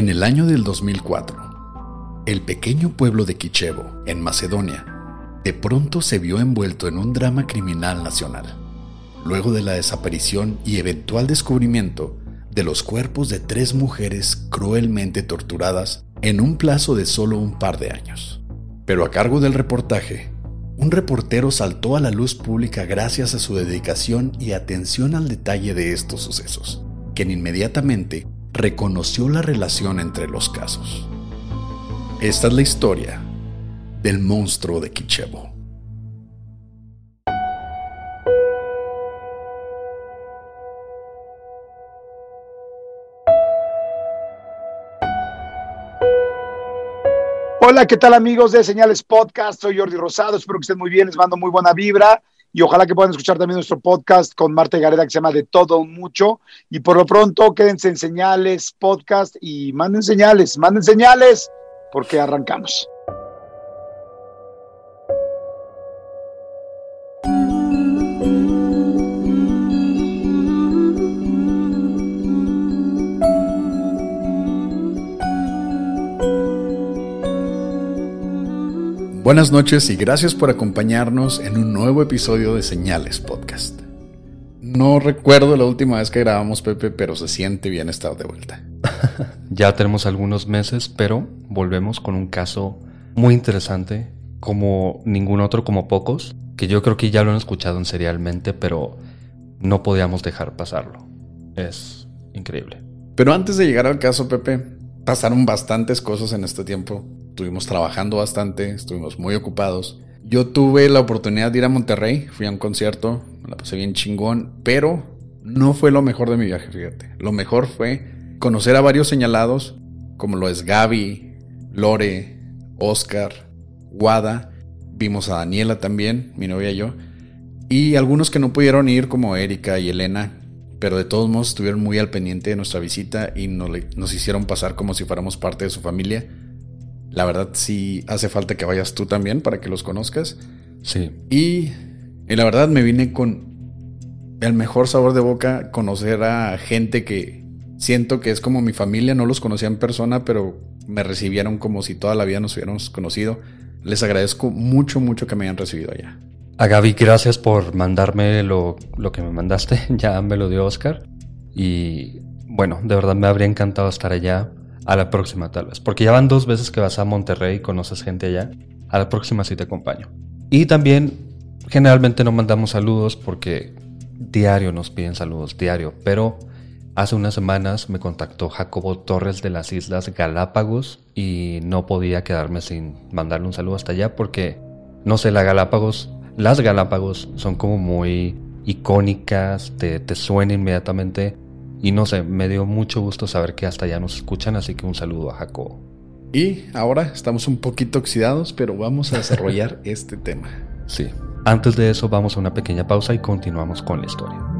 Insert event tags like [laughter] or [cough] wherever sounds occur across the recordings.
En el año del 2004, el pequeño pueblo de Kichevo, en Macedonia, de pronto se vio envuelto en un drama criminal nacional, luego de la desaparición y eventual descubrimiento de los cuerpos de tres mujeres cruelmente torturadas en un plazo de solo un par de años. Pero a cargo del reportaje, un reportero saltó a la luz pública gracias a su dedicación y atención al detalle de estos sucesos, quien inmediatamente reconoció la relación entre los casos. Esta es la historia del monstruo de Kichevo. Hola, ¿qué tal amigos de Señales Podcast? Soy Jordi Rosado, espero que estén muy bien, les mando muy buena vibra y ojalá que puedan escuchar también nuestro podcast con Marta Gareda que se llama De Todo Mucho. Y por lo pronto, quédense en señales, podcast y manden señales, manden señales, porque arrancamos. Buenas noches y gracias por acompañarnos en un nuevo episodio de Señales Podcast. No recuerdo la última vez que grabamos Pepe, pero se siente bien estar de vuelta. [laughs] ya tenemos algunos meses, pero volvemos con un caso muy interesante, como ningún otro, como pocos, que yo creo que ya lo han escuchado en serialmente, pero no podíamos dejar pasarlo. Es increíble. Pero antes de llegar al caso, Pepe, pasaron bastantes cosas en este tiempo estuvimos trabajando bastante, estuvimos muy ocupados. Yo tuve la oportunidad de ir a Monterrey, fui a un concierto, me la pasé bien chingón, pero no fue lo mejor de mi viaje, fíjate. Lo mejor fue conocer a varios señalados, como lo es Gaby, Lore, Oscar, Wada, vimos a Daniela también, mi novia y yo, y algunos que no pudieron ir, como Erika y Elena, pero de todos modos estuvieron muy al pendiente de nuestra visita y nos, nos hicieron pasar como si fuéramos parte de su familia. La verdad sí hace falta que vayas tú también para que los conozcas. Sí. Y, la verdad me vine con el mejor sabor de boca, conocer a gente que siento que es como mi familia, no los conocía en persona, pero me recibieron como si toda la vida nos hubiéramos conocido. Les agradezco mucho, mucho que me hayan recibido allá. A Gaby, gracias por mandarme lo, lo que me mandaste. [laughs] ya me lo dio Oscar. Y bueno, de verdad me habría encantado estar allá. A la próxima tal vez. Porque ya van dos veces que vas a Monterrey y conoces gente allá. A la próxima sí te acompaño. Y también generalmente no mandamos saludos porque diario nos piden saludos, diario. Pero hace unas semanas me contactó Jacobo Torres de las Islas Galápagos y no podía quedarme sin mandarle un saludo hasta allá porque, no sé, la Galápagos, las Galápagos son como muy icónicas, te, te suena inmediatamente y no sé, me dio mucho gusto saber que hasta ya nos escuchan, así que un saludo a Jacobo. Y ahora estamos un poquito oxidados, pero vamos a desarrollar [laughs] este tema. Sí. Antes de eso vamos a una pequeña pausa y continuamos con la historia.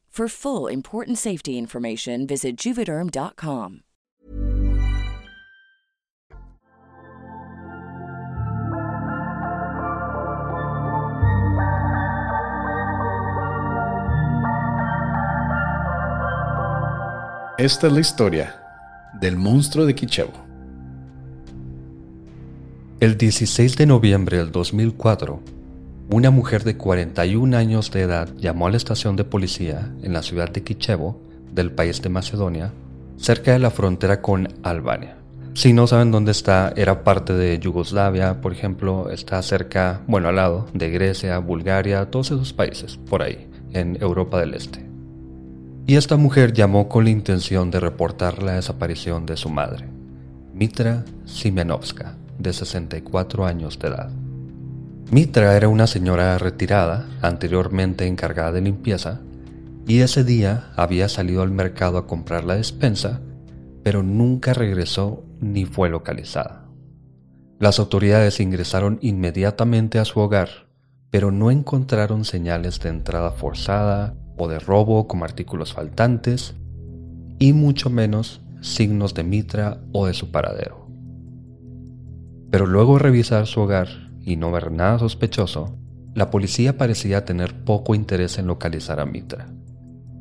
For full important safety information, visit juvederm.com. Esta es la historia del monstruo de Kichevo. El 16 de noviembre del 2004, una mujer de 41 años de edad llamó a la estación de policía en la ciudad de Kichevo, del país de Macedonia, cerca de la frontera con Albania. Si no saben dónde está, era parte de Yugoslavia, por ejemplo, está cerca, bueno, al lado de Grecia, Bulgaria, todos esos países, por ahí, en Europa del Este. Y esta mujer llamó con la intención de reportar la desaparición de su madre, Mitra Simenovska, de 64 años de edad. Mitra era una señora retirada, anteriormente encargada de limpieza, y ese día había salido al mercado a comprar la despensa, pero nunca regresó ni fue localizada. Las autoridades ingresaron inmediatamente a su hogar, pero no encontraron señales de entrada forzada o de robo como artículos faltantes, y mucho menos signos de Mitra o de su paradero. Pero luego de revisar su hogar y no ver nada sospechoso, la policía parecía tener poco interés en localizar a Mitra.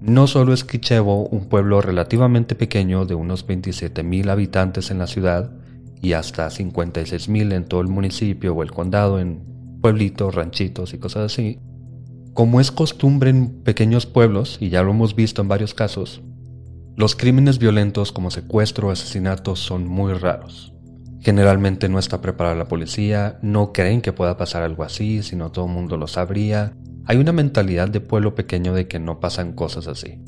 No solo es Kichevo un pueblo relativamente pequeño de unos 27.000 habitantes en la ciudad y hasta 56.000 en todo el municipio o el condado en pueblitos, ranchitos y cosas así, como es costumbre en pequeños pueblos, y ya lo hemos visto en varios casos, los crímenes violentos como secuestro o asesinato son muy raros. Generalmente no está preparada la policía, no creen que pueda pasar algo así, sino todo el mundo lo sabría. Hay una mentalidad de pueblo pequeño de que no pasan cosas así.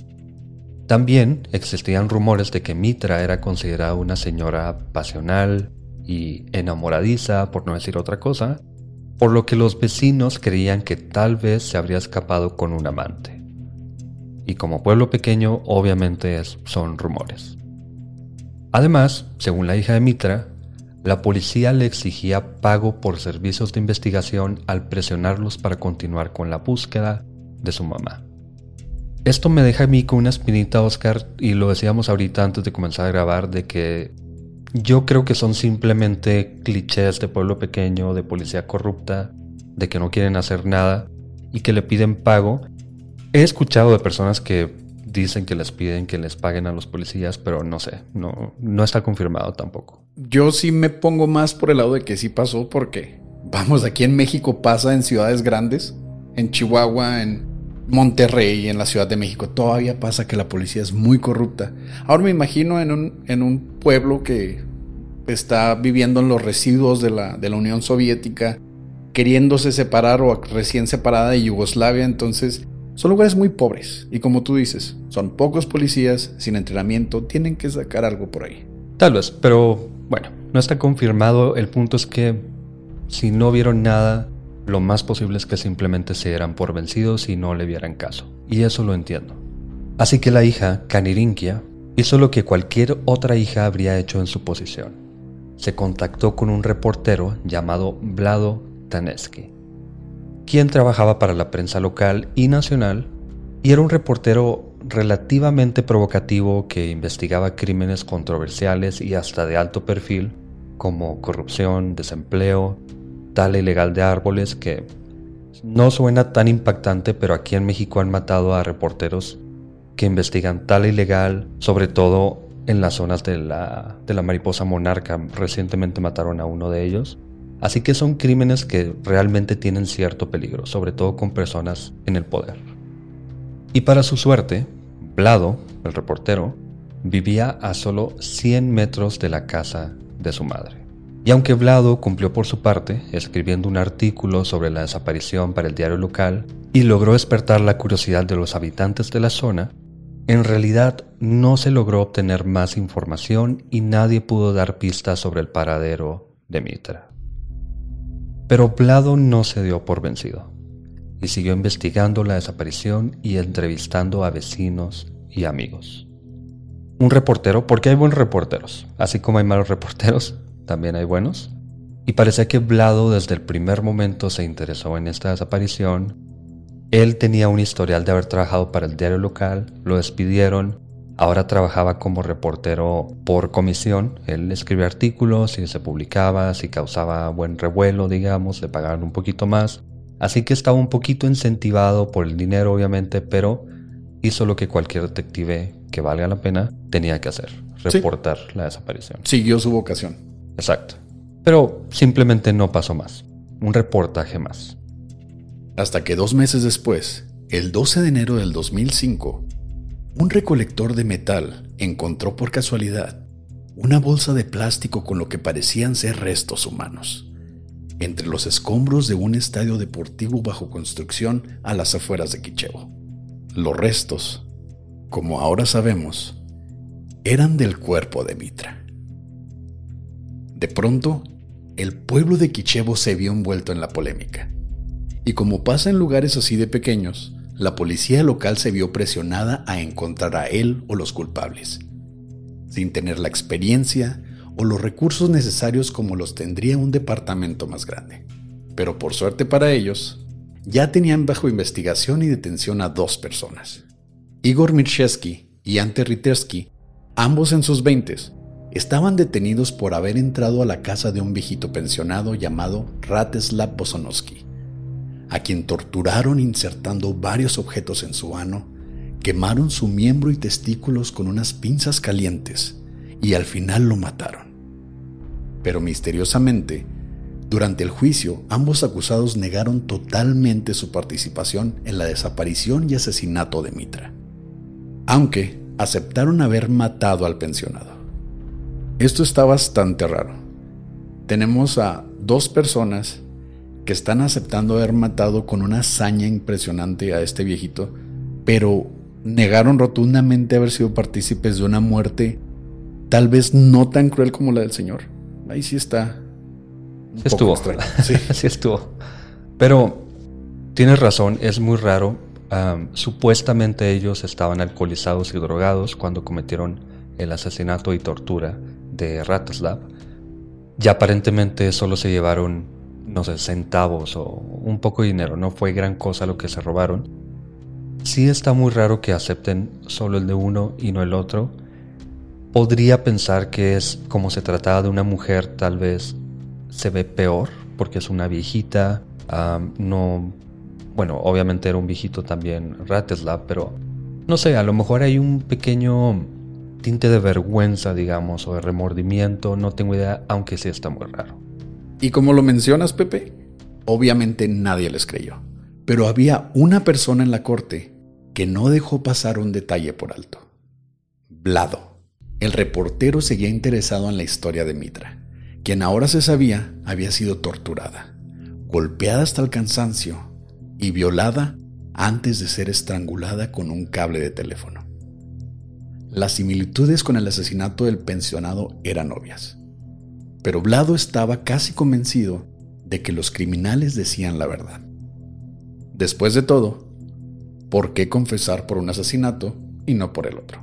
También existían rumores de que Mitra era considerada una señora pasional y enamoradiza, por no decir otra cosa, por lo que los vecinos creían que tal vez se habría escapado con un amante. Y como pueblo pequeño, obviamente son rumores. Además, según la hija de Mitra, la policía le exigía pago por servicios de investigación al presionarlos para continuar con la búsqueda de su mamá. Esto me deja a mí con una espinita, Oscar, y lo decíamos ahorita antes de comenzar a grabar, de que yo creo que son simplemente clichés de pueblo pequeño, de policía corrupta, de que no quieren hacer nada y que le piden pago. He escuchado de personas que dicen que les piden que les paguen a los policías, pero no sé, no, no está confirmado tampoco. Yo sí me pongo más por el lado de que sí pasó porque, vamos, aquí en México pasa en ciudades grandes, en Chihuahua, en Monterrey, en la Ciudad de México, todavía pasa que la policía es muy corrupta. Ahora me imagino en un, en un pueblo que está viviendo en los residuos de la, de la Unión Soviética, queriéndose separar o recién separada de Yugoslavia, entonces son lugares muy pobres y como tú dices, son pocos policías sin entrenamiento, tienen que sacar algo por ahí. Tal vez, pero bueno, no está confirmado. El punto es que si no vieron nada, lo más posible es que simplemente se dieran por vencidos y no le vieran caso. Y eso lo entiendo. Así que la hija, Kanirinkia, hizo lo que cualquier otra hija habría hecho en su posición. Se contactó con un reportero llamado Vlado Taneski quien trabajaba para la prensa local y nacional y era un reportero relativamente provocativo que investigaba crímenes controversiales y hasta de alto perfil como corrupción, desempleo, tala ilegal de árboles que no suena tan impactante, pero aquí en México han matado a reporteros que investigan tal ilegal, sobre todo en las zonas de la, de la mariposa monarca. Recientemente mataron a uno de ellos. Así que son crímenes que realmente tienen cierto peligro, sobre todo con personas en el poder. Y para su suerte, Vlado, el reportero, vivía a solo 100 metros de la casa de su madre. Y aunque Vlado cumplió por su parte, escribiendo un artículo sobre la desaparición para el diario local y logró despertar la curiosidad de los habitantes de la zona, en realidad no se logró obtener más información y nadie pudo dar pistas sobre el paradero de Mitra. Pero Vlado no se dio por vencido y siguió investigando la desaparición y entrevistando a vecinos y amigos. Un reportero, porque hay buenos reporteros, así como hay malos reporteros, también hay buenos. Y parece que Vlado desde el primer momento se interesó en esta desaparición él tenía un historial de haber trabajado para el diario local, lo despidieron, ahora trabajaba como reportero por comisión, él escribía artículos y se publicaba, si causaba buen revuelo, digamos, le pagaban un poquito más, así que estaba un poquito incentivado por el dinero, obviamente, pero hizo lo que cualquier detective que valga la pena tenía que hacer, reportar la desaparición. Siguió su vocación. Exacto. Pero simplemente no pasó más. Un reportaje más. Hasta que dos meses después, el 12 de enero del 2005, un recolector de metal encontró por casualidad una bolsa de plástico con lo que parecían ser restos humanos, entre los escombros de un estadio deportivo bajo construcción a las afueras de Quichevo. Los restos, como ahora sabemos, eran del cuerpo de Mitra. De pronto, el pueblo de Quichevo se vio envuelto en la polémica y como pasa en lugares así de pequeños, la policía local se vio presionada a encontrar a él o los culpables, sin tener la experiencia o los recursos necesarios como los tendría un departamento más grande. Pero por suerte para ellos, ya tenían bajo investigación y detención a dos personas. Igor Mirchesky y Ante Ritersky, ambos en sus veintes, estaban detenidos por haber entrado a la casa de un viejito pensionado llamado Ratislav Bosonovsky a quien torturaron insertando varios objetos en su ano, quemaron su miembro y testículos con unas pinzas calientes y al final lo mataron. Pero misteriosamente, durante el juicio, ambos acusados negaron totalmente su participación en la desaparición y asesinato de Mitra, aunque aceptaron haber matado al pensionado. Esto está bastante raro. Tenemos a dos personas que están aceptando haber matado con una hazaña impresionante a este viejito, pero negaron rotundamente haber sido partícipes de una muerte tal vez no tan cruel como la del Señor. Ahí sí está. sí estuvo. [laughs] Sí. sí estuvo. Pero tienes razón, es muy raro. supuestamente ellos estaban alcoholizados y drogados cuando cometieron el asesinato y tortura de Ratislav. Y aparentemente solo se llevaron no sé, centavos o un poco de dinero, no fue gran cosa lo que se robaron. Sí está muy raro que acepten solo el de uno y no el otro. Podría pensar que es como se trataba de una mujer, tal vez se ve peor porque es una viejita, no, bueno, obviamente era un viejito también Ratislav, pero no sé, a lo mejor hay un pequeño tinte de vergüenza, digamos, o de remordimiento, no tengo idea, aunque sí está muy raro. Y como lo mencionas, Pepe, obviamente nadie les creyó. Pero había una persona en la corte que no dejó pasar un detalle por alto. Vlado. El reportero seguía interesado en la historia de Mitra, quien ahora se sabía había sido torturada, golpeada hasta el cansancio y violada antes de ser estrangulada con un cable de teléfono. Las similitudes con el asesinato del pensionado eran obvias. Pero Vlado estaba casi convencido de que los criminales decían la verdad. Después de todo, ¿por qué confesar por un asesinato y no por el otro?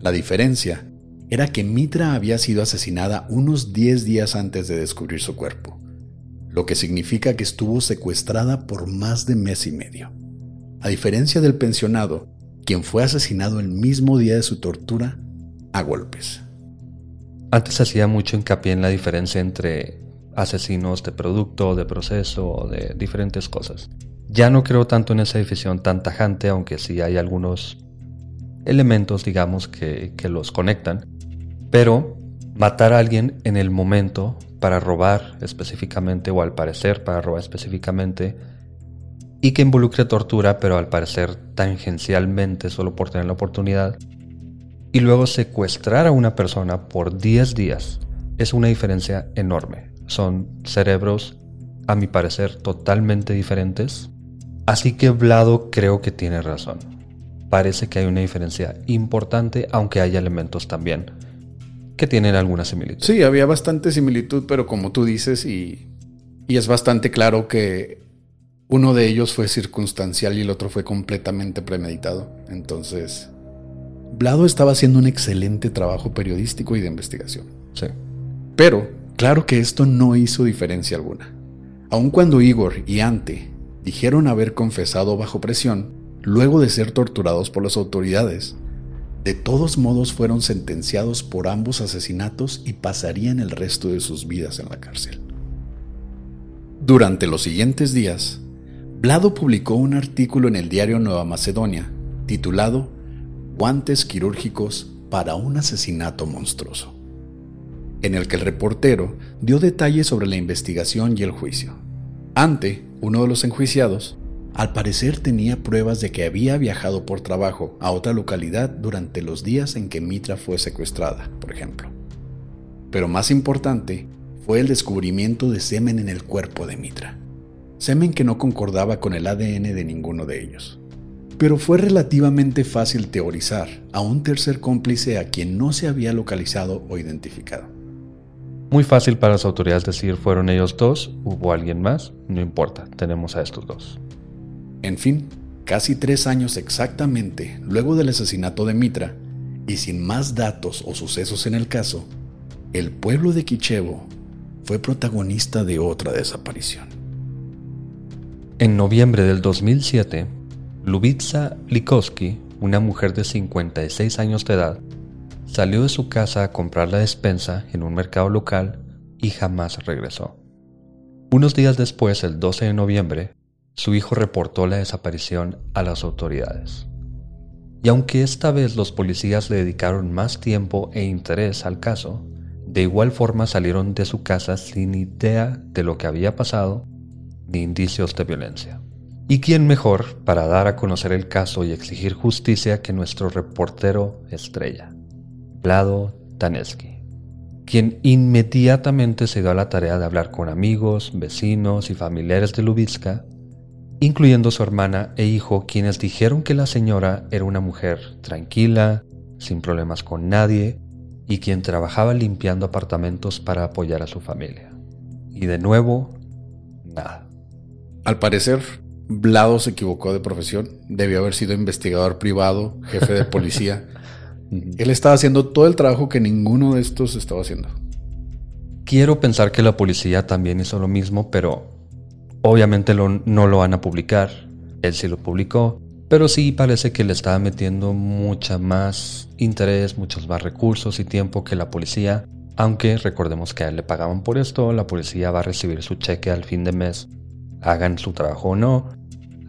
La diferencia era que Mitra había sido asesinada unos 10 días antes de descubrir su cuerpo, lo que significa que estuvo secuestrada por más de mes y medio. A diferencia del pensionado, quien fue asesinado el mismo día de su tortura a golpes. Antes hacía mucho hincapié en la diferencia entre asesinos de producto, de proceso, de diferentes cosas. Ya no creo tanto en esa división tan tajante, aunque sí hay algunos elementos, digamos, que, que los conectan. Pero matar a alguien en el momento para robar específicamente, o al parecer para robar específicamente, y que involucre tortura, pero al parecer tangencialmente solo por tener la oportunidad, y luego secuestrar a una persona por 10 días, es una diferencia enorme. Son cerebros, a mi parecer, totalmente diferentes. Así que Vlado creo que tiene razón. Parece que hay una diferencia importante, aunque hay elementos también que tienen alguna similitud. Sí, había bastante similitud, pero como tú dices, y, y es bastante claro que uno de ellos fue circunstancial y el otro fue completamente premeditado. Entonces, Vlado estaba haciendo un excelente trabajo periodístico y de investigación. Sí. Pero, claro que esto no hizo diferencia alguna. Aun cuando Igor y Ante dijeron haber confesado bajo presión, luego de ser torturados por las autoridades, de todos modos fueron sentenciados por ambos asesinatos y pasarían el resto de sus vidas en la cárcel. Durante los siguientes días, Vlado publicó un artículo en el diario Nueva Macedonia titulado Guantes quirúrgicos para un asesinato monstruoso, en el que el reportero dio detalles sobre la investigación y el juicio. Ante, uno de los enjuiciados, al parecer tenía pruebas de que había viajado por trabajo a otra localidad durante los días en que Mitra fue secuestrada, por ejemplo. Pero más importante fue el descubrimiento de semen en el cuerpo de Mitra semen que no concordaba con el ADN de ninguno de ellos. Pero fue relativamente fácil teorizar a un tercer cómplice a quien no se había localizado o identificado. Muy fácil para las autoridades decir fueron ellos dos, hubo alguien más, no importa, tenemos a estos dos. En fin, casi tres años exactamente luego del asesinato de Mitra, y sin más datos o sucesos en el caso, el pueblo de Kichevo fue protagonista de otra desaparición. En noviembre del 2007, Lubitsa Likowski, una mujer de 56 años de edad, salió de su casa a comprar la despensa en un mercado local y jamás regresó. Unos días después, el 12 de noviembre, su hijo reportó la desaparición a las autoridades. Y aunque esta vez los policías le dedicaron más tiempo e interés al caso, de igual forma salieron de su casa sin idea de lo que había pasado ni indicios de violencia. ¿Y quién mejor para dar a conocer el caso y exigir justicia que nuestro reportero estrella, Vlado Taneski, quien inmediatamente se dio a la tarea de hablar con amigos, vecinos y familiares de Lubitska, incluyendo su hermana e hijo, quienes dijeron que la señora era una mujer tranquila, sin problemas con nadie, y quien trabajaba limpiando apartamentos para apoyar a su familia. Y de nuevo, nada. Al parecer, Vlado se equivocó de profesión. Debió haber sido investigador privado, jefe de policía. [laughs] Él estaba haciendo todo el trabajo que ninguno de estos estaba haciendo. Quiero pensar que la policía también hizo lo mismo, pero obviamente no lo van a publicar. Él sí lo publicó, pero sí parece que le estaba metiendo mucha más interés, muchos más recursos y tiempo que la policía. Aunque recordemos que a él le pagaban por esto, la policía va a recibir su cheque al fin de mes hagan su trabajo o no,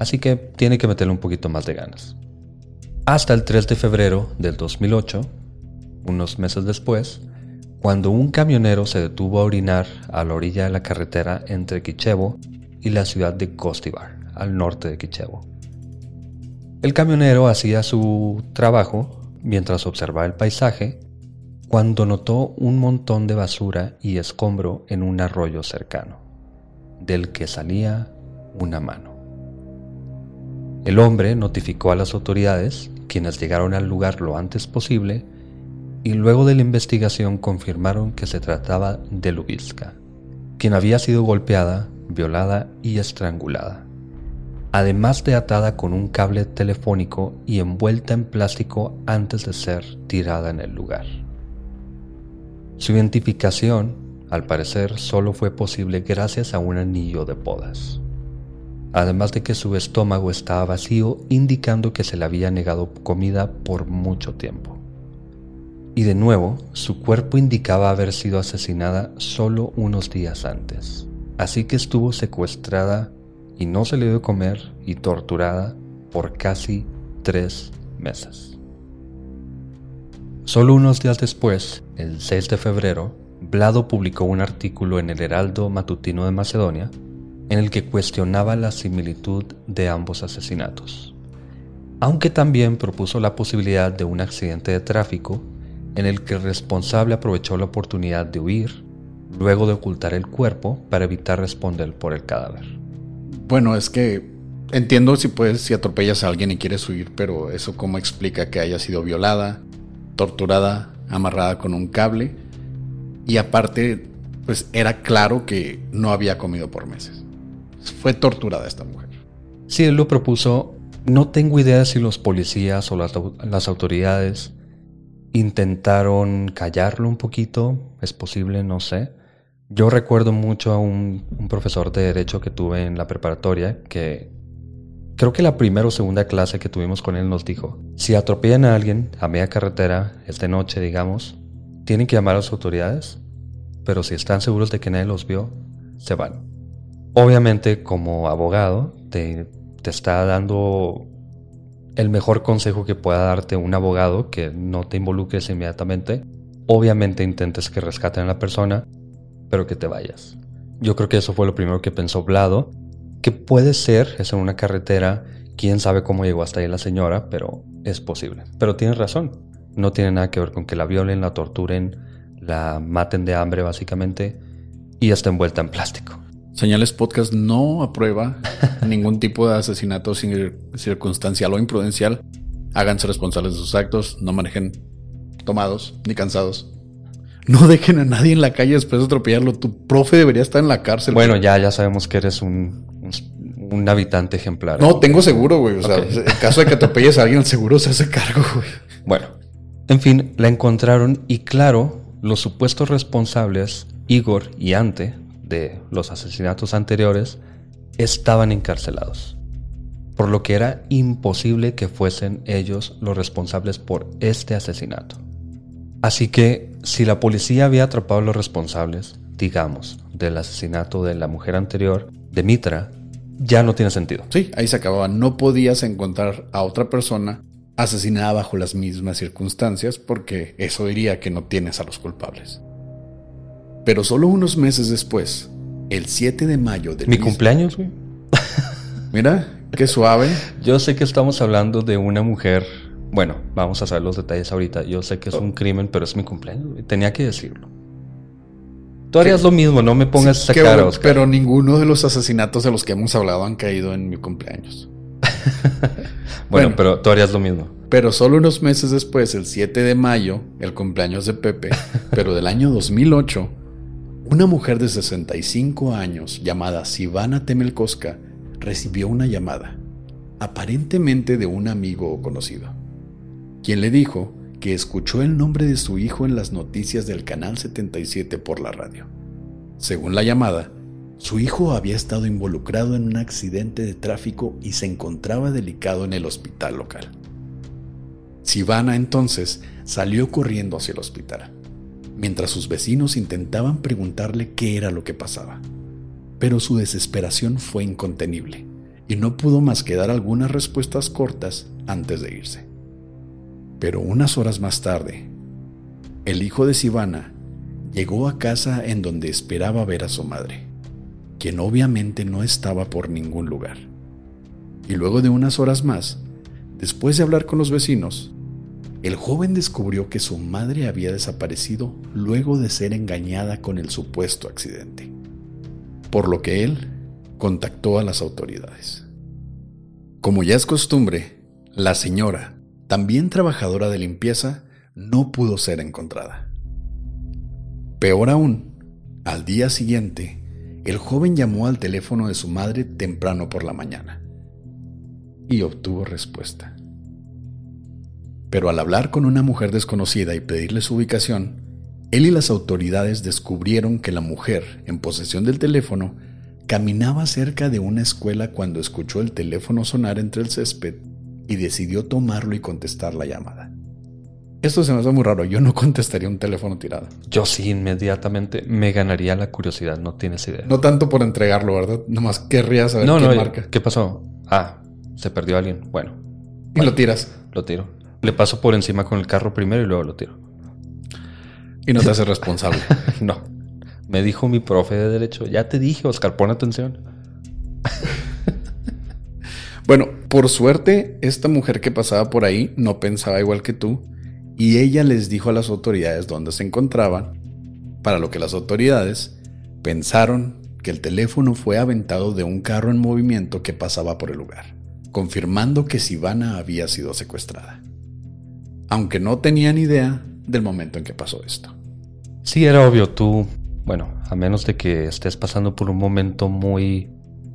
así que tiene que meterle un poquito más de ganas. Hasta el 3 de febrero del 2008, unos meses después, cuando un camionero se detuvo a orinar a la orilla de la carretera entre Kichevo y la ciudad de Kostivar, al norte de Kichevo. El camionero hacía su trabajo mientras observaba el paisaje cuando notó un montón de basura y escombro en un arroyo cercano del que salía una mano. El hombre notificó a las autoridades, quienes llegaron al lugar lo antes posible, y luego de la investigación confirmaron que se trataba de Lubitska, quien había sido golpeada, violada y estrangulada, además de atada con un cable telefónico y envuelta en plástico antes de ser tirada en el lugar. Su identificación al parecer solo fue posible gracias a un anillo de podas. Además de que su estómago estaba vacío, indicando que se le había negado comida por mucho tiempo. Y de nuevo, su cuerpo indicaba haber sido asesinada solo unos días antes. Así que estuvo secuestrada y no se le dio comer y torturada por casi tres meses. Solo unos días después, el 6 de febrero, Blado publicó un artículo en el Heraldo Matutino de Macedonia en el que cuestionaba la similitud de ambos asesinatos, aunque también propuso la posibilidad de un accidente de tráfico en el que el responsable aprovechó la oportunidad de huir, luego de ocultar el cuerpo para evitar responder por el cadáver. Bueno, es que entiendo si puedes, si atropellas a alguien y quieres huir, pero eso cómo explica que haya sido violada, torturada, amarrada con un cable y aparte, pues era claro que no había comido por meses. Fue torturada esta mujer. Si él lo propuso, no tengo idea si los policías o las, autoridades intentaron callarlo un poquito, es posible, no sé. Yo recuerdo mucho a un, un, profesor de derecho que tuve en la preparatoria que creo que la primera o segunda clase que tuvimos con él nos dijo, si atropellan a alguien a media carretera, es de noche digamos, tienen que llamar a las autoridades, pero si están seguros de que nadie los vio, se van. Obviamente como abogado te, está dando el mejor consejo que pueda darte un abogado, que no te involucres inmediatamente. Obviamente intentes que rescaten a la persona, pero que te vayas. Yo creo que eso fue lo primero que pensó Blado, que puede ser, es en una carretera, quién sabe cómo llegó hasta ahí la señora, pero es posible. Pero tienes razón, no tiene nada que ver con que la violen, la torturen, la maten de hambre básicamente y está envuelta en plástico. Señales Podcast no aprueba [laughs] ningún tipo de asesinato circunstancial o imprudencial. Háganse responsables de sus actos, no manejen tomados ni cansados. No dejen a nadie en la calle después de atropellarlo. Tu profe debería estar en la cárcel. Bueno, ya, ya sabemos que eres un, un, habitante ejemplar. No, tengo seguro, güey. O sea, en caso de que atropelles a alguien, el seguro se hace cargo, güey. Bueno, en fin, la encontraron y claro, los supuestos responsables, Igor y Ante, los asesinatos anteriores estaban encarcelados, por lo que era imposible que fuesen ellos los responsables por este asesinato. Así que si la policía había atrapado a los responsables, digamos, del asesinato de la mujer anterior, de Mitra, ya no tiene sentido. Sí, ahí se acababa. No podías encontrar a otra persona asesinada bajo las mismas circunstancias porque eso diría que no tienes a los culpables. Pero solo unos meses después, el 7 de mayo de... Mi cumpleaños, güey. [laughs] Mira, qué suave. Yo sé que estamos hablando de una mujer... Bueno, vamos a saber los detalles ahorita. Yo sé que es un oh. crimen, pero es mi cumpleaños. Tenía que decirlo. Tú harías lo mismo, no me pongas esa cara, Pero ninguno de los asesinatos de los que hemos hablado han caído en mi cumpleaños. [laughs] bueno, bueno, pero tú harías lo mismo. Pero solo unos meses después, el 7 de mayo, el cumpleaños de Pepe, [laughs] pero del año 2008, una mujer de 65 años llamada Sivana Temelkoska recibió una llamada, aparentemente de un amigo o conocido, quien le dijo que escuchó el nombre de su hijo en las noticias del Canal 77 por la radio. Según la llamada, su hijo había estado involucrado en un accidente de tráfico y se encontraba delicado en el hospital local. Sivana entonces salió corriendo hacia el hospital mientras sus vecinos intentaban preguntarle qué era lo que pasaba. Pero su desesperación fue incontenible y no pudo más que dar algunas respuestas cortas antes de irse. Pero unas horas más tarde, el hijo de Sivana llegó a casa en donde esperaba ver a su madre, quien obviamente no estaba por ningún lugar. Y luego de unas horas más, después de hablar con los vecinos, el joven descubrió que su madre había desaparecido luego de ser engañada con el supuesto accidente, por lo que él contactó a las autoridades. Como ya es costumbre, la señora, también trabajadora de limpieza, no pudo ser encontrada. Peor aún, al día siguiente, el joven llamó al teléfono de su madre temprano por la mañana y obtuvo respuesta. Pero al hablar con una mujer desconocida y pedirle su ubicación, él y las autoridades descubrieron que la mujer, en posesión del teléfono, caminaba cerca de una escuela cuando escuchó el teléfono sonar entre el césped y decidió tomarlo y contestar la llamada. Esto se me hace muy raro. Yo no [laughs] contestaría un teléfono tirado. Yo sí, inmediatamente me ganaría la curiosidad. No tienes idea. No tanto por entregarlo, ¿verdad? Nomás querría saber no, qué no, marca. ¿Qué pasó? Ah, se perdió alguien. Bueno. Y lo tiras. Lo tiro. Le paso por encima con el carro primero y luego lo tiro. Y no te haces [laughs] responsable. no. Me dijo mi profe de derecho. Ya te dije, Oscar, pon atención. [laughs] bueno, por suerte, esta mujer que pasaba por ahí no pensaba igual que tú y ella les dijo a las autoridades dónde se encontraban, para lo que las autoridades pensaron que el teléfono fue aventado de un carro en movimiento que pasaba por el lugar, confirmando que Sivana había sido secuestrada, aunque no tenían idea del momento en que pasó esto. Sí, era obvio, tú, bueno, a menos de que estés pasando por un momento muy,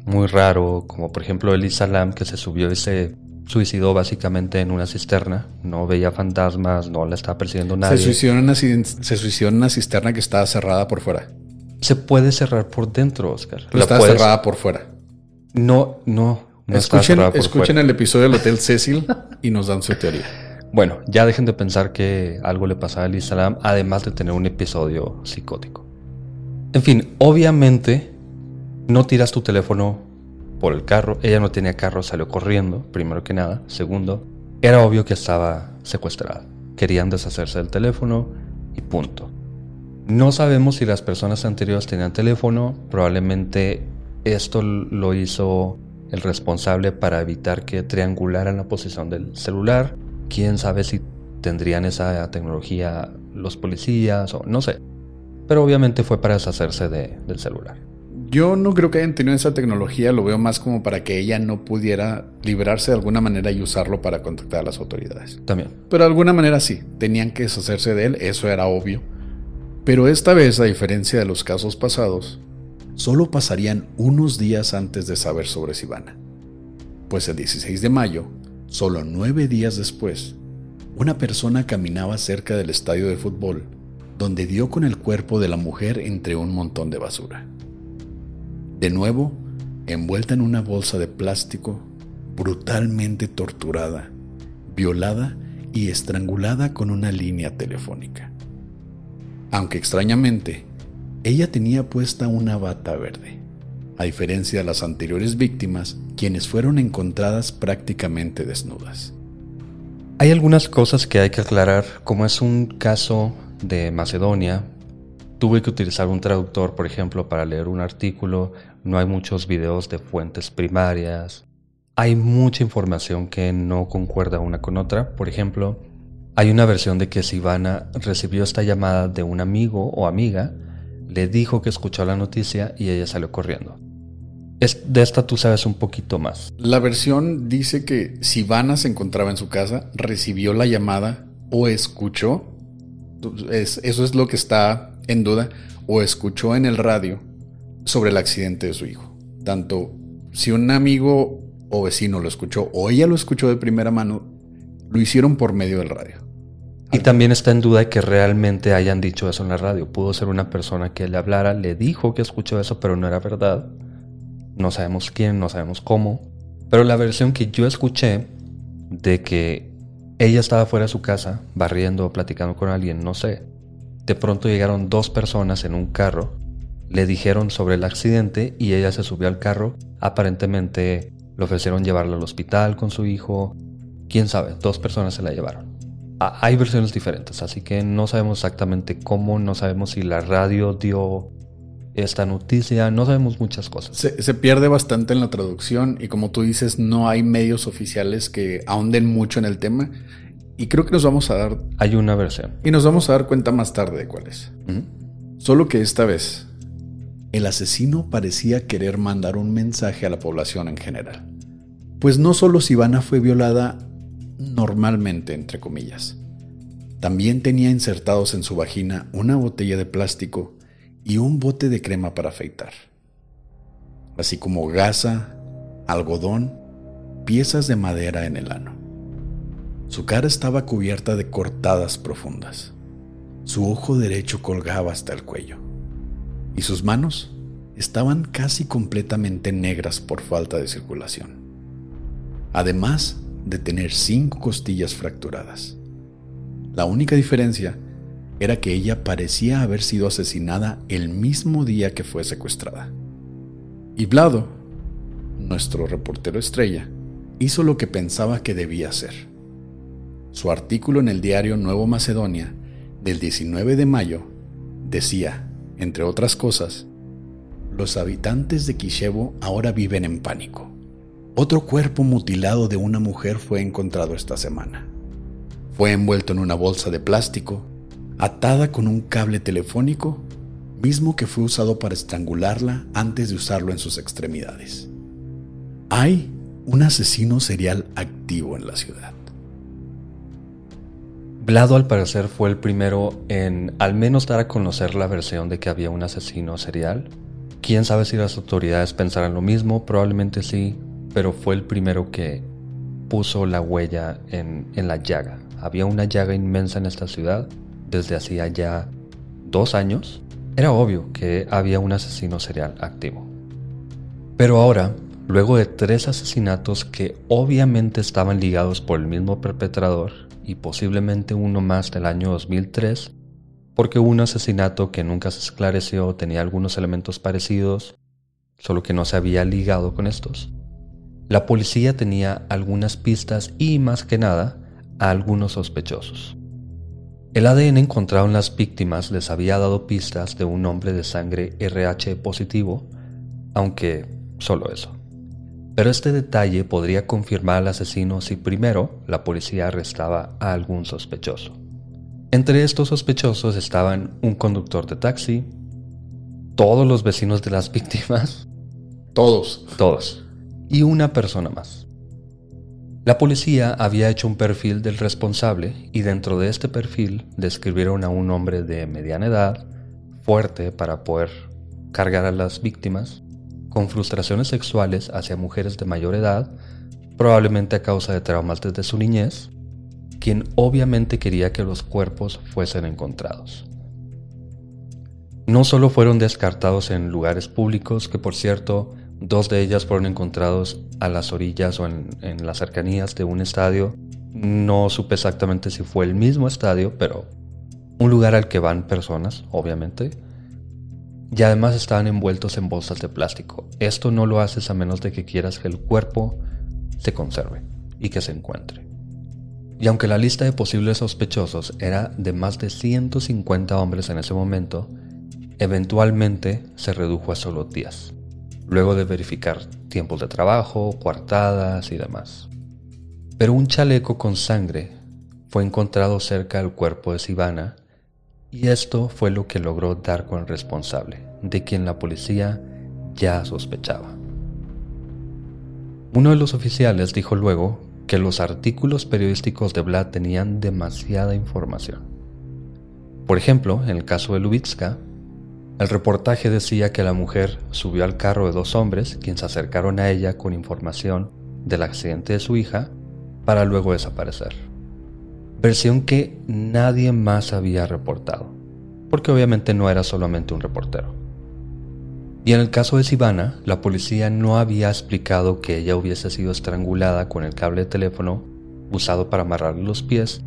muy raro, como por ejemplo Elisa Lam que se subió y se suicidó básicamente en una cisterna, no veía fantasmas, no la estaba persiguiendo nadie. Se suicidó en una, se suicidó en una cisterna que estaba cerrada por fuera. Se puede cerrar por dentro, Oscar. Pero está cerrada por fuera. No, no. no escuchen escuchen el episodio del Hotel Cecil y nos dan su teoría. [laughs] Bueno, ya dejen de pensar que algo le pasaba a Elisa Lam, además de tener un episodio psicótico. En fin, obviamente no tiras tu teléfono por el carro. Ella no tenía carro, salió corriendo, primero que nada. Segundo, era obvio que estaba secuestrada. Querían deshacerse del teléfono y punto. No sabemos si las personas anteriores tenían teléfono. Probablemente esto lo hizo el responsable para evitar que triangularan la posición del celular. Quién sabe si tendrían esa tecnología los policías o no sé. Pero obviamente fue para deshacerse del celular. Yo no creo que hayan tenido esa tecnología, lo veo más como para que ella no pudiera librarse de alguna manera y usarlo para contactar a las autoridades. También. Pero de alguna manera sí, tenían que deshacerse de él, eso era obvio. Pero esta vez, a diferencia de los casos pasados, solo pasarían unos días antes de saber sobre Sivana. Pues el 16 de mayo, solo nueve días después, una persona caminaba cerca del estadio de fútbol, donde dio con el cuerpo de la mujer entre un montón de basura. De nuevo, envuelta en una bolsa de plástico, brutalmente torturada, violada y estrangulada con una línea telefónica. Aunque extrañamente, ella tenía puesta una bata verde, a diferencia de las anteriores víctimas, quienes fueron encontradas prácticamente desnudas. Hay algunas cosas que hay que aclarar, como es un caso de Macedonia, tuve que utilizar un traductor, por ejemplo, para leer un artículo no hay muchos videos de fuentes primarias, hay mucha información que no concuerda una con otra. Por ejemplo, hay una versión de que Sivana recibió esta llamada de un amigo o amiga, le dijo que escuchó la noticia y ella salió corriendo. Es, de esta tú sabes un poquito más. La versión dice que Sivana se encontraba en su casa, recibió la llamada o escuchó, eso es lo que está en duda, o escuchó en el radio sobre el accidente de su hijo. Tanto si un amigo o vecino lo escuchó o ella lo escuchó de primera mano, lo hicieron por medio del radio. Y también está en duda que realmente hayan dicho eso en la radio. Pudo ser una persona que le hablara, le dijo que escuchó eso, pero no era verdad. No sabemos quién, no sabemos cómo. Pero la versión que yo escuché de que ella estaba fuera de su casa, barriendo, platicando con alguien, no sé. De pronto llegaron dos personas en un carro le dijeron sobre el accidente y ella se subió al carro. Aparentemente le ofrecieron llevarla al hospital con su hijo. Quién sabe, dos personas se la llevaron. hay versiones diferentes, así que no sabemos exactamente cómo, no sabemos si la radio dio esta noticia, no sabemos muchas cosas. Se, se, pierde bastante en la traducción y como tú dices, no hay medios oficiales que ahonden mucho en el tema y creo que nos vamos a dar... Hay una versión. Y nos vamos a dar cuenta más tarde de cuál es. Solo que esta vez el asesino parecía querer mandar un mensaje a la población en general. Pues no solo Sivana fue violada normalmente, entre comillas, también tenía insertados en su vagina una botella de plástico y un bote de crema para afeitar, así como gasa, algodón, piezas de madera en el ano. Su cara estaba cubierta de cortadas profundas. Su ojo derecho colgaba hasta el cuello y sus manos estaban casi completamente negras por falta de circulación, además de tener cinco costillas fracturadas. La única diferencia era que ella parecía haber sido asesinada el mismo día que fue secuestrada. Y Vlado, nuestro reportero estrella, hizo lo que pensaba que debía hacer. Su artículo en el diario Nuevo Macedonia del 19 de mayo decía, entre otras cosas, los habitantes de Kishevo ahora viven en pánico. Otro cuerpo mutilado de una mujer fue encontrado esta semana. Fue envuelto en una bolsa de plástico, atada con un cable telefónico, mismo que fue usado para estrangularla antes de usarlo en sus extremidades. Hay un asesino serial activo en la ciudad. Vlado al parecer fue el primero en al menos dar a conocer la versión de que había un asesino serial. Quién sabe si las autoridades pensarán lo mismo, probablemente sí, pero fue el primero que puso la huella en, en la llaga. Había una llaga inmensa en esta ciudad desde hacía ya dos años. Era obvio que había un asesino serial activo. Pero ahora, luego de tres asesinatos que obviamente estaban ligados por el mismo perpetrador y posiblemente uno más del año 2003, porque un asesinato que nunca se esclareció tenía algunos elementos parecidos, solo que no se había ligado con estos. La policía tenía algunas pistas y más que nada a algunos sospechosos. El ADN encontrado en las víctimas les había dado pistas de un hombre de sangre RH positivo, aunque solo eso. Pero este detalle podría confirmar al asesino si primero la policía arrestaba a algún sospechoso. Entre estos sospechosos estaban un conductor de taxi, todos los vecinos de las [laughs] víctimas, todos, todos, y una persona más. La policía había hecho un perfil del responsable y dentro de este perfil describieron a un hombre de mediana edad, fuerte para poder cargar a las víctimas, con frustraciones sexuales hacia mujeres de mayor edad, probablemente a causa de traumas desde su niñez, quien obviamente quería que los cuerpos fuesen encontrados. No solo fueron descartados en lugares públicos, que por cierto Dos de ellas fueron encontrados a las orillas o en, las cercanías de un estadio. No supe exactamente si fue el mismo estadio, pero un lugar al que van personas, obviamente. Y además estaban envueltos en bolsas de plástico. Esto no lo haces a menos de que quieras que el cuerpo se conserve y que se encuentre. Y aunque la lista de posibles sospechosos era de más de 150 hombres en ese momento, eventualmente se redujo a solo 10 luego de verificar tiempos de trabajo, coartadas y demás. Pero un chaleco con sangre fue encontrado cerca del cuerpo de Sivana y esto fue lo que logró dar con el responsable, de quien la policía ya sospechaba. Uno de los oficiales dijo luego que los artículos periodísticos de Vlad tenían demasiada información. Por ejemplo, en el caso de Lubitska, el reportaje decía que la mujer subió al carro de dos hombres, quienes se acercaron a ella con información del accidente de su hija, para luego desaparecer. Versión que nadie más había reportado, porque obviamente no era solamente un reportero. Y en el caso de Sivana, la policía no había explicado que ella hubiese sido estrangulada con el cable de teléfono usado para amarrarle los pies,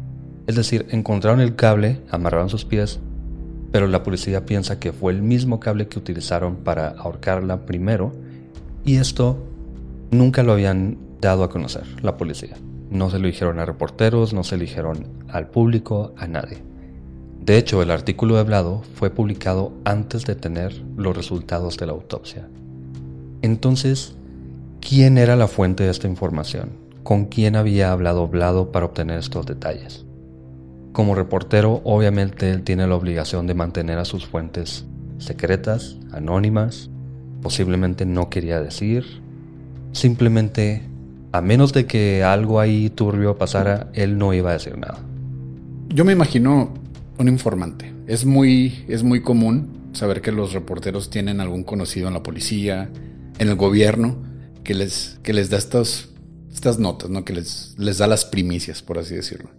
es decir, encontraron el cable, amarraron sus pies pero la policía piensa que fue el mismo cable que utilizaron para ahorcarla primero y esto nunca lo habían dado a conocer la policía. No se lo dijeron a reporteros, no se lo dijeron al público, a nadie. De hecho, el artículo hablado fue publicado antes de tener los resultados de la autopsia. Entonces, ¿quién era la fuente de esta información? ¿Con quién había hablado Blado para obtener estos detalles? Como reportero, obviamente él tiene la obligación de mantener a sus fuentes secretas, anónimas, posiblemente no quería decir, simplemente, a menos de que algo ahí turbio pasara, él no iba a decir nada. Yo me imagino un informante. Es muy, es muy común saber que los reporteros tienen algún conocido en la policía, en el gobierno, que les, que les da estas, estas notas, ¿no? que les, les da las primicias, por así decirlo.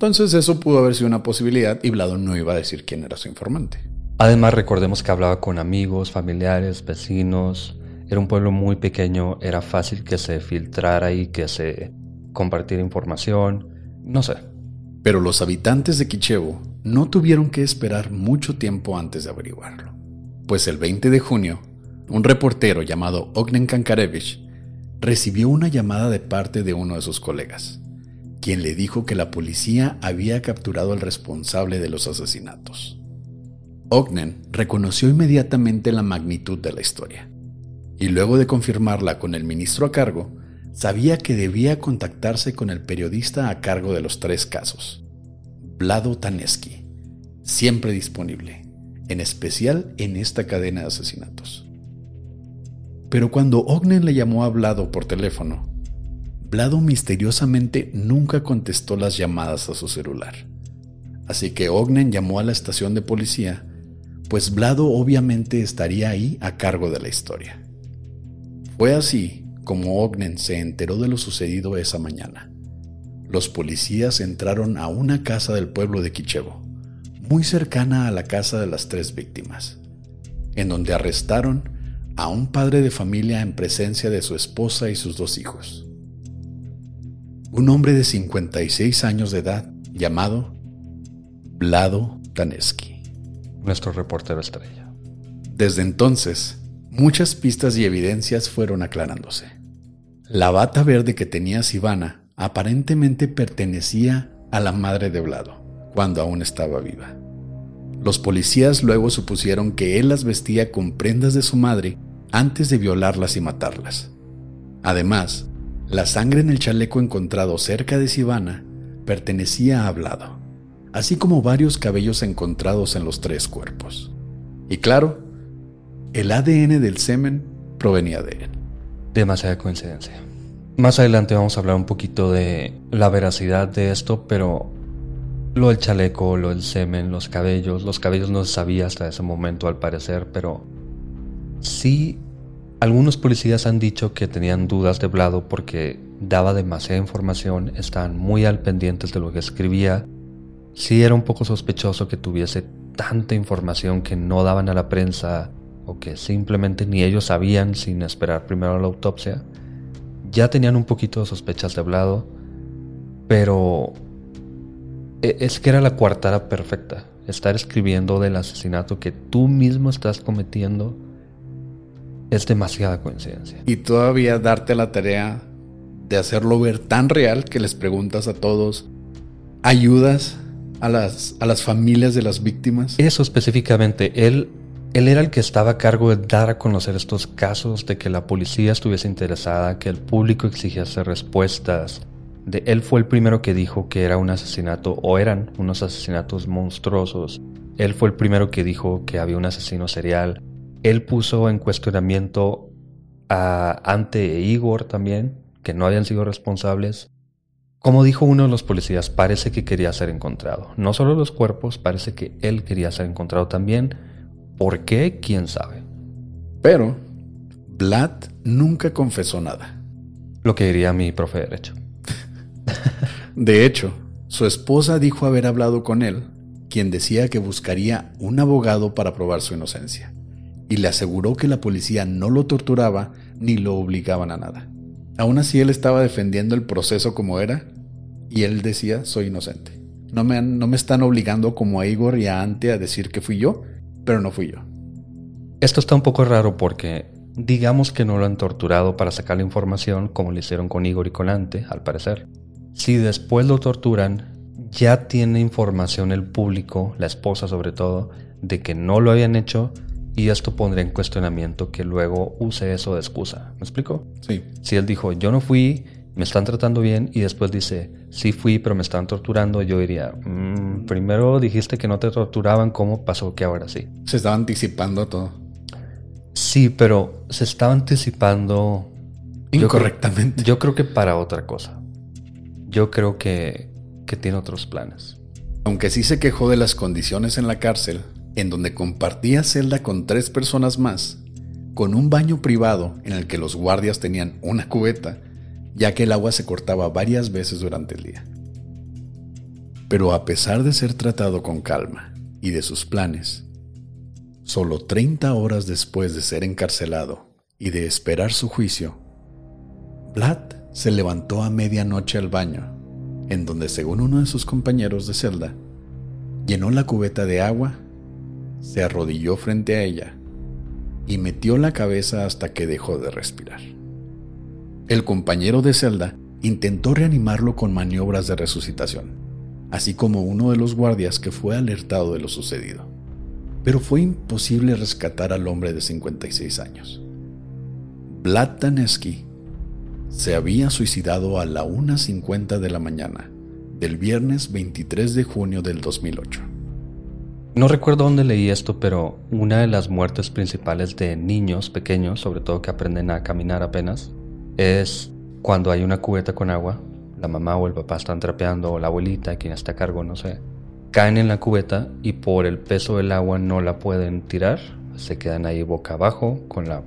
Entonces eso pudo haber sido una posibilidad y Vlado no iba a decir quién era su informante. Además recordemos que hablaba con amigos, familiares, vecinos. Era un pueblo muy pequeño, era fácil que se filtrara y que se compartiera información. No sé. Pero los habitantes de Kichevo no tuvieron que esperar mucho tiempo antes de averiguarlo, pues el 20 de junio, un reportero llamado Ognen Kankarevich recibió una llamada de parte de uno de sus colegas, quien le dijo que la policía había capturado al responsable de los asesinatos. Ognen reconoció inmediatamente la magnitud de la historia, y luego de confirmarla con el ministro a cargo, sabía que debía contactarse con el periodista a cargo de los tres casos, Vlado Taneski, siempre disponible, en especial en esta cadena de asesinatos. Pero cuando Ognen le llamó a Vlado por teléfono, Vlado misteriosamente nunca contestó las llamadas a su celular. Así que Ognen llamó a la estación de policía, pues Vlado obviamente estaría ahí a cargo de la historia. Fue así como Ognen se enteró de lo sucedido esa mañana. Los policías entraron a una casa del pueblo de Kichevo, muy cercana a la casa de las tres víctimas, en donde arrestaron a un padre de familia en presencia de su esposa y sus dos hijos. Un hombre de 56 años de edad llamado Vlado Taneski. Nuestro reportero estrella. Desde entonces, muchas pistas y evidencias fueron aclarándose. La bata verde que tenía Sivana aparentemente pertenecía a la madre de Vlado, cuando aún estaba viva. Los policías luego supusieron que él las vestía con prendas de su madre antes de violarlas y matarlas. Además, la sangre en el chaleco encontrado cerca de Sivana pertenecía a Vlado, así como varios cabellos encontrados en los tres cuerpos. Y claro, el ADN del semen provenía de él. Demasiada coincidencia. Más adelante vamos a hablar un poquito de la veracidad de esto, pero lo del chaleco, lo del semen, los cabellos, los cabellos no se sabía hasta ese momento al parecer, pero Sí, algunos policías han dicho que tenían dudas de Vlado porque daba demasiada información, estaban muy al pendientes de lo que escribía. Sí era un poco sospechoso que tuviese tanta información que no daban a la prensa o que simplemente ni ellos sabían sin esperar primero la autopsia. Ya tenían un poquito de sospechas de Vlado, pero e, es que era la coartada perfecta. Estar escribiendo del asesinato que tú mismo estás cometiendo es demasiada coincidencia. Y todavía darte la tarea de hacerlo ver tan real que les preguntas a todos, ¿ayudas a las, a las familias de las víctimas? Eso específicamente, él, él era el que estaba a cargo de dar a conocer estos casos, de que la policía estuviese interesada, que el público exigiese respuestas. De, él fue el primero que dijo que era un asesinato o eran unos asesinatos monstruosos. Él fue el primero que dijo que había un asesino serial él puso en cuestionamiento a Ante e Igor también, que no habían sido responsables. Como dijo uno de los policías, parece que quería ser encontrado. No solo los cuerpos, parece que él quería ser encontrado también. ¿Por qué? ¿Quién sabe? Pero Vlad nunca confesó nada. Lo que diría mi profe de derecho. [laughs] de hecho, su esposa dijo haber hablado con él, quien decía que buscaría un abogado para probar su inocencia y le aseguró que la policía no lo torturaba ni lo obligaban a nada. Aún así él estaba defendiendo el proceso como era y él decía soy inocente. No me, no me están obligando como a Igor y a Ante a decir que fui yo, pero no fui yo. Esto está un poco raro porque digamos que no lo han torturado para sacar la información como lo hicieron con Igor y con Ante, al parecer. Si después lo torturan, ya tiene información el público, la esposa sobre todo, de que no lo habían hecho y esto pondría en cuestionamiento que luego use eso de excusa. ¿Me explico? Sí. Si él dijo, yo no fui, me están tratando bien, y después dice, sí fui, pero me están torturando, yo diría, mm, primero dijiste que no te torturaban, ¿cómo pasó que ahora sí? Se estaba anticipando todo. Sí, pero se estaba anticipando... Incorrectamente. Yo creo, que para otra cosa. Yo creo que, que tiene otros planes. Aunque sí se quejó de las condiciones en la cárcel, en donde compartía celda con tres personas más, con un baño privado en el que los guardias tenían una cubeta, ya que el agua se cortaba varias veces durante el día. Pero a pesar de ser tratado con calma y de sus planes, solo 30 horas después de ser encarcelado y de esperar su juicio, Vlad se levantó a medianoche al baño en donde según uno de sus compañeros de celda, llenó la cubeta de agua, se arrodilló frente a ella y metió la cabeza hasta que dejó de respirar. El compañero de celda intentó reanimarlo con maniobras de resucitación, así como uno de los guardias que fue alertado de lo sucedido. Pero fue imposible rescatar al hombre de 56 años. Vlad Taneski se había suicidado a la 1.50 de la mañana del viernes 23 de junio del 2008. No recuerdo dónde leí esto, pero una de las muertes principales de niños pequeños, sobre todo que aprenden a caminar apenas, es cuando hay una cubeta con agua, la mamá o el papá están trapeando, o la abuelita, quien está a cargo, no sé, caen en la cubeta y por el peso del agua no la pueden tirar, se quedan ahí boca abajo con la,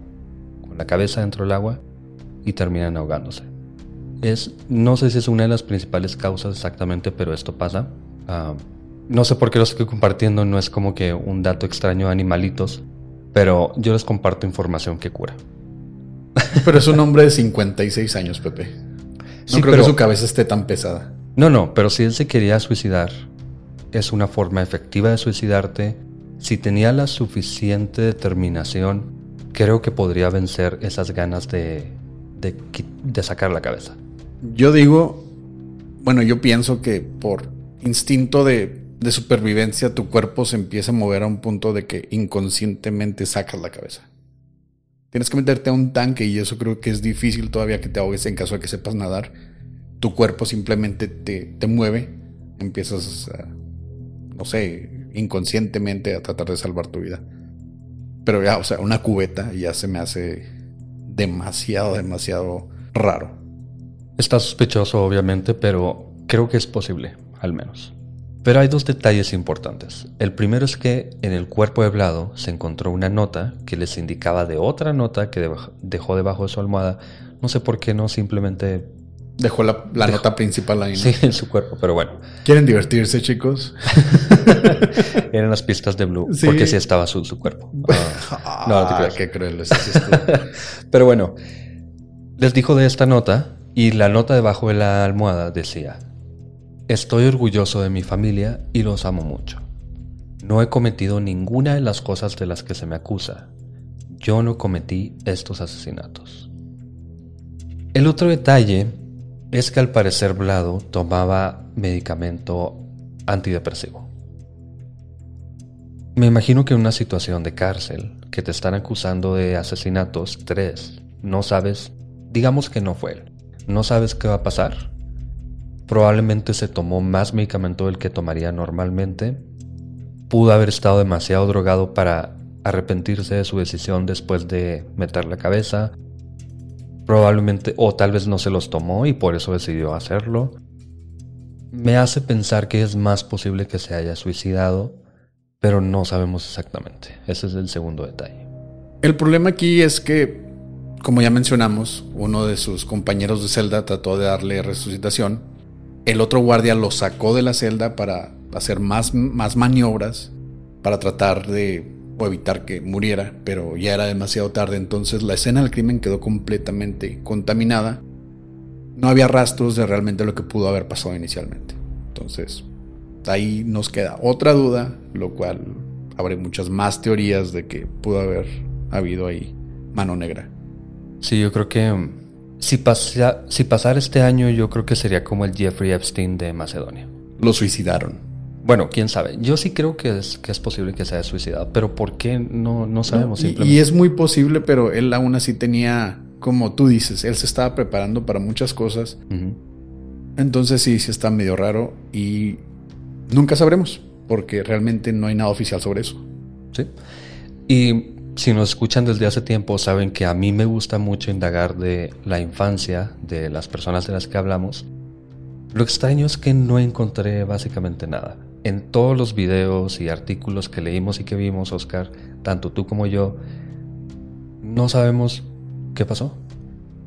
con la cabeza dentro del agua y terminan ahogándose. Es, no sé si es una de las principales causas exactamente, pero esto pasa. Ah, no sé por qué lo estoy compartiendo, no es como que un dato extraño a animalitos, pero yo les comparto información que cura. Pero es un hombre de 56 años, Pepe. No creo que su cabeza esté tan pesada. No, no, pero si él se quería suicidar, es una forma efectiva de suicidarte. Si tenía la suficiente determinación, creo que podría vencer esas ganas de, de, de sacar la cabeza. Yo digo, bueno, yo pienso que por instinto de, de supervivencia tu cuerpo se empieza a mover a un punto de que inconscientemente sacas la cabeza. Tienes que meterte a un tanque y eso creo que es difícil todavía que te ahogues en caso de que sepas nadar. Tu cuerpo simplemente te, te mueve, empiezas, a, no sé, inconscientemente a tratar de salvar tu vida. Pero ya, o sea, una cubeta ya se me hace demasiado, demasiado raro. Está sospechoso, obviamente, pero creo que es posible, al menos. Pero hay dos detalles importantes. El primero es que en el cuerpo de Vlado se encontró una nota que les indicaba de otra nota que dejó debajo de su almohada. No sé por qué no simplemente... Dejó la, nota principal ahí. Sí, en su cuerpo, pero bueno. ¿Quieren divertirse, chicos? [laughs] Eran las pistas de Blue, porque sí estaba su, su cuerpo. [laughs] Ah, no, no te creas. Qué cruel es [laughs] pero bueno, les dijo de esta nota y la nota debajo de la almohada decía... Estoy orgulloso de mi familia y los amo mucho. No he cometido ninguna de las cosas de las que se me acusa. Yo no cometí estos asesinatos. El otro detalle es que al parecer Vlado tomaba medicamento antidepresivo. Me imagino que en una situación de cárcel, que te están acusando de asesinatos, tres, no sabes, digamos que no fue él, no sabes qué va a pasar, Probablemente se tomó más medicamento del que tomaría normalmente. Pudo haber estado demasiado drogado para arrepentirse de su decisión después de meter la cabeza. Probablemente, o tal vez no se los tomó y por eso decidió hacerlo. Me hace pensar que es más posible que se haya suicidado, pero no sabemos exactamente. Ese es el segundo detalle. El problema aquí es que, como ya mencionamos, uno de sus compañeros de celda trató de darle resucitación el otro guardia lo sacó de la celda para hacer más, más maniobras para tratar de evitar que muriera, pero ya era demasiado tarde, entonces la escena del crimen quedó completamente contaminada. No había rastros de realmente lo que pudo haber pasado inicialmente. Entonces, ahí nos queda otra duda, lo cual abre muchas más teorías de que pudo haber habido ahí mano negra. Sí, yo creo que si, pasa, si pasara este año, yo creo que sería como el Jeffrey Epstein de Macedonia. Lo suicidaron. Bueno, quién sabe. Yo sí creo que es, que es posible que se haya suicidado, pero ¿por qué? No, no sabemos. y, es muy posible, pero él aún así tenía, como tú dices, él se estaba preparando para muchas cosas. Entonces sí, sí está medio raro y nunca sabremos, porque realmente no hay nada oficial sobre eso. Sí. Y si nos escuchan desde hace tiempo, saben que a mí me gusta mucho indagar de la infancia de las personas de las que hablamos. Lo extraño es que no encontré básicamente nada. En todos los videos y artículos que leímos y que vimos, Oscar, tanto tú como yo, no sabemos qué pasó.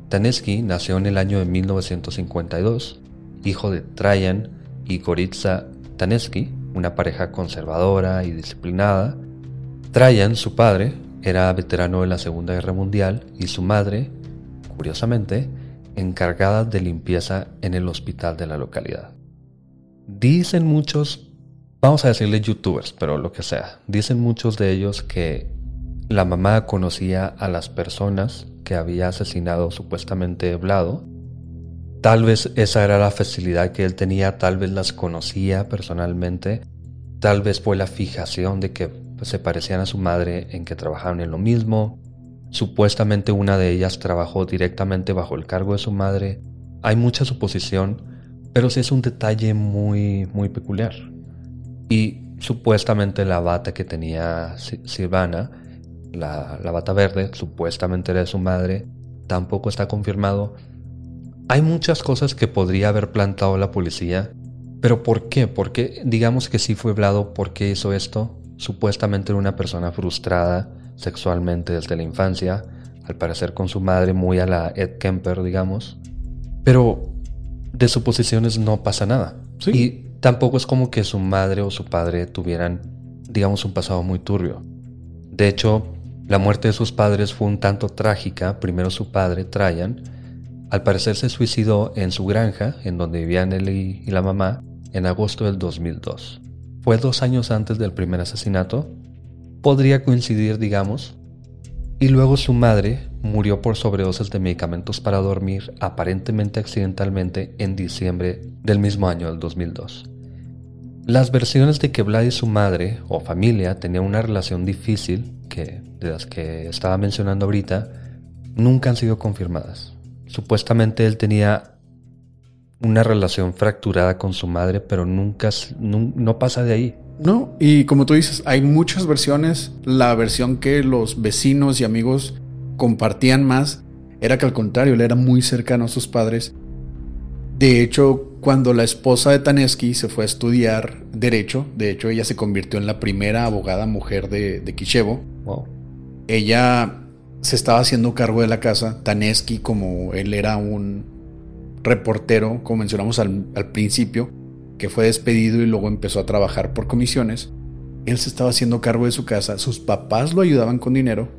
Taneski nació en el año de 1952, hijo de Trajan y Goritza Taneski, una pareja conservadora y disciplinada. Trajan, su padre, era veterano de la Segunda Guerra Mundial y su madre, curiosamente, encargada de limpieza en el hospital de la localidad. Dicen muchos, vamos a decirle youtubers, pero lo que sea, dicen muchos de ellos que la mamá conocía a las personas que había asesinado supuestamente Vlado. Tal vez esa era la facilidad que él tenía, tal vez las conocía personalmente, tal vez fue la fijación de que pues, se parecían a su madre en que trabajaban en lo mismo. Supuestamente una de ellas trabajó directamente bajo el cargo de su madre. Hay mucha suposición, pero sí es un detalle muy, muy peculiar. Y supuestamente la bata que tenía Silvana, la, la bata verde, supuestamente era de su madre, tampoco está confirmado. Hay muchas cosas que podría haber plantado la policía, pero ¿por qué? Porque digamos que sí fue Vlado, ¿por qué hizo esto? Supuestamente era una persona frustrada sexualmente desde la infancia, al parecer con su madre muy a la Ed Kemper, digamos. Pero de suposiciones no pasa nada. Y tampoco es como que su madre o su padre tuvieran, digamos, un pasado muy turbio. De hecho, la muerte de sus padres fue un tanto trágica. Primero su padre, Traian, al parecer se suicidó en su granja, en donde vivían él y, y la mamá, en agosto del 2002. Fue dos años antes del primer asesinato. Podría coincidir, digamos. Y luego su madre murió por sobredosis de medicamentos para dormir, aparentemente accidentalmente, en diciembre del mismo año del 2002. Las versiones de que Vlad y su madre o familia tenían una relación difícil, que de las que estaba mencionando ahorita, nunca han sido confirmadas. Supuestamente él tenía una relación fracturada con su madre, pero nunca no, pasa de ahí. No, y como tú dices, hay muchas versiones. La versión que los vecinos y amigos compartían más era que al contrario, él era muy cercano a sus padres. De hecho, cuando la esposa de Taneski se fue a estudiar derecho, de hecho ella se convirtió en la primera abogada mujer de, de Kishevo. Ella se estaba haciendo cargo de la casa. Taneski, como él era un reportero, como mencionamos al, principio, que fue despedido y luego empezó a trabajar por comisiones. Él se estaba haciendo cargo de su casa, sus papás lo ayudaban con dinero.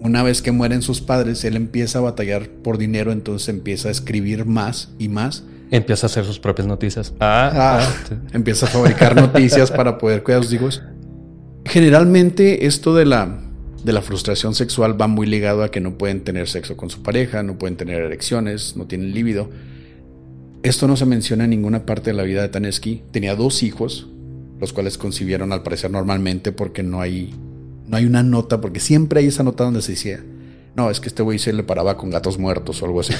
Una vez que mueren sus padres, él empieza a batallar por dinero, entonces empieza a escribir más y más. Empieza a hacer sus propias noticias. Ah, ah, ah empieza a fabricar noticias para poder cuidar a sus hijos. Generalmente esto de la, de la frustración sexual va muy ligado a que no pueden tener sexo con su pareja, no pueden tener erecciones, no tienen líbido. Esto no se menciona en ninguna parte de la vida de Taneski. Tenía dos hijos, los cuales concibieron al parecer normalmente porque no hay, no hay una nota, porque siempre hay esa nota donde se decía, no, es que este güey se le paraba con gatos muertos o algo así.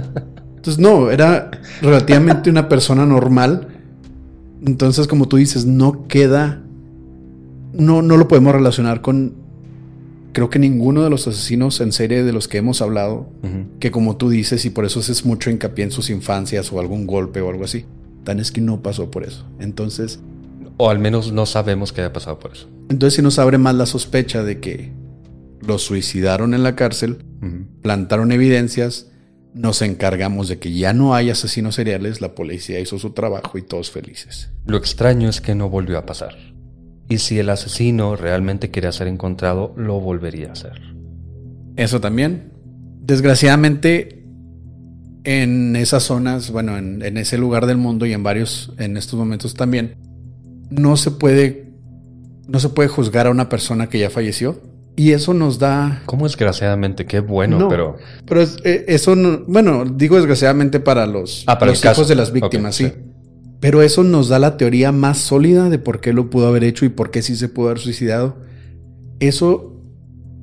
[laughs] Entonces, no, era relativamente una persona normal. Entonces, como tú dices, no queda, no, no lo podemos relacionar con creo que ninguno de los asesinos en serie de los que hemos hablado, que como tú dices, y por eso es mucho hincapié en sus infancias o algún golpe o algo así, tan es que no pasó por eso. Entonces... O al menos no sabemos que haya pasado por eso. Entonces si nos abre más la sospecha de que los suicidaron en la cárcel, plantaron evidencias, nos encargamos de que ya no hay asesinos seriales, la policía hizo su trabajo y todos felices. Lo extraño es que no volvió a pasar. Y si el asesino realmente quería ser encontrado, lo volvería a hacer. Eso también. Desgraciadamente, en esas zonas, bueno, en, ese lugar del mundo y en varios, en estos momentos también, no se puede, no se puede juzgar a una persona que ya falleció. Y eso nos da. ¿Cómo desgraciadamente? Qué bueno, pero. Pero eh, eso no. Bueno, digo desgraciadamente para los, ah, para los hijos de las víctimas, sí. Pero eso nos da la teoría más sólida de por qué lo pudo haber hecho y por qué sí se pudo haber suicidado. Eso,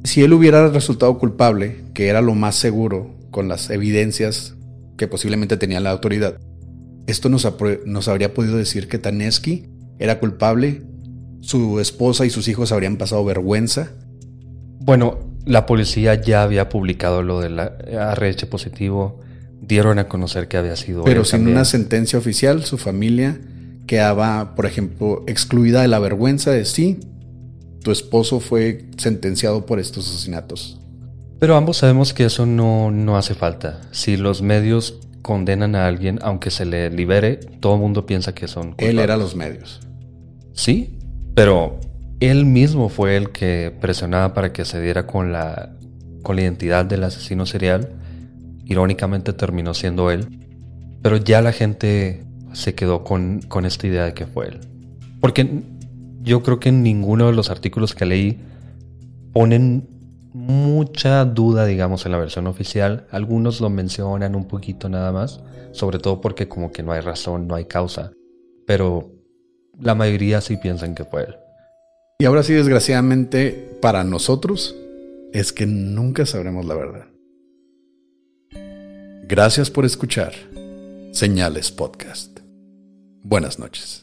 si él hubiera resultado culpable, que era lo más seguro con las evidencias que posiblemente tenía la autoridad, esto nos, habría podido decir que Taneski era culpable, su esposa y sus hijos habrían pasado vergüenza. Bueno, la policía ya había publicado lo del RH positivo dieron a conocer que había sido. Pero sin una sentencia oficial, su familia quedaba, por ejemplo, excluida de la vergüenza de sí, tu esposo fue sentenciado por estos asesinatos. Pero ambos sabemos que eso no, no hace falta. Si los medios condenan a alguien, aunque se le libere, todo el mundo piensa que son Él era los medios. Sí, pero él mismo fue el que presionaba para que se diera con la, con la identidad del asesino serial Irónicamente terminó siendo él. Pero ya la gente se quedó con, con esta idea de que fue él. Porque yo creo que en ninguno de los artículos que leí ponen mucha duda, digamos, en la versión oficial. Algunos lo mencionan un poquito nada más, sobre todo porque como que no hay razón, no hay causa. Pero la mayoría sí piensan que fue él. Y ahora sí, desgraciadamente, para nosotros, es que nunca sabremos la verdad. Gracias por escuchar Señales Podcast. Buenas noches.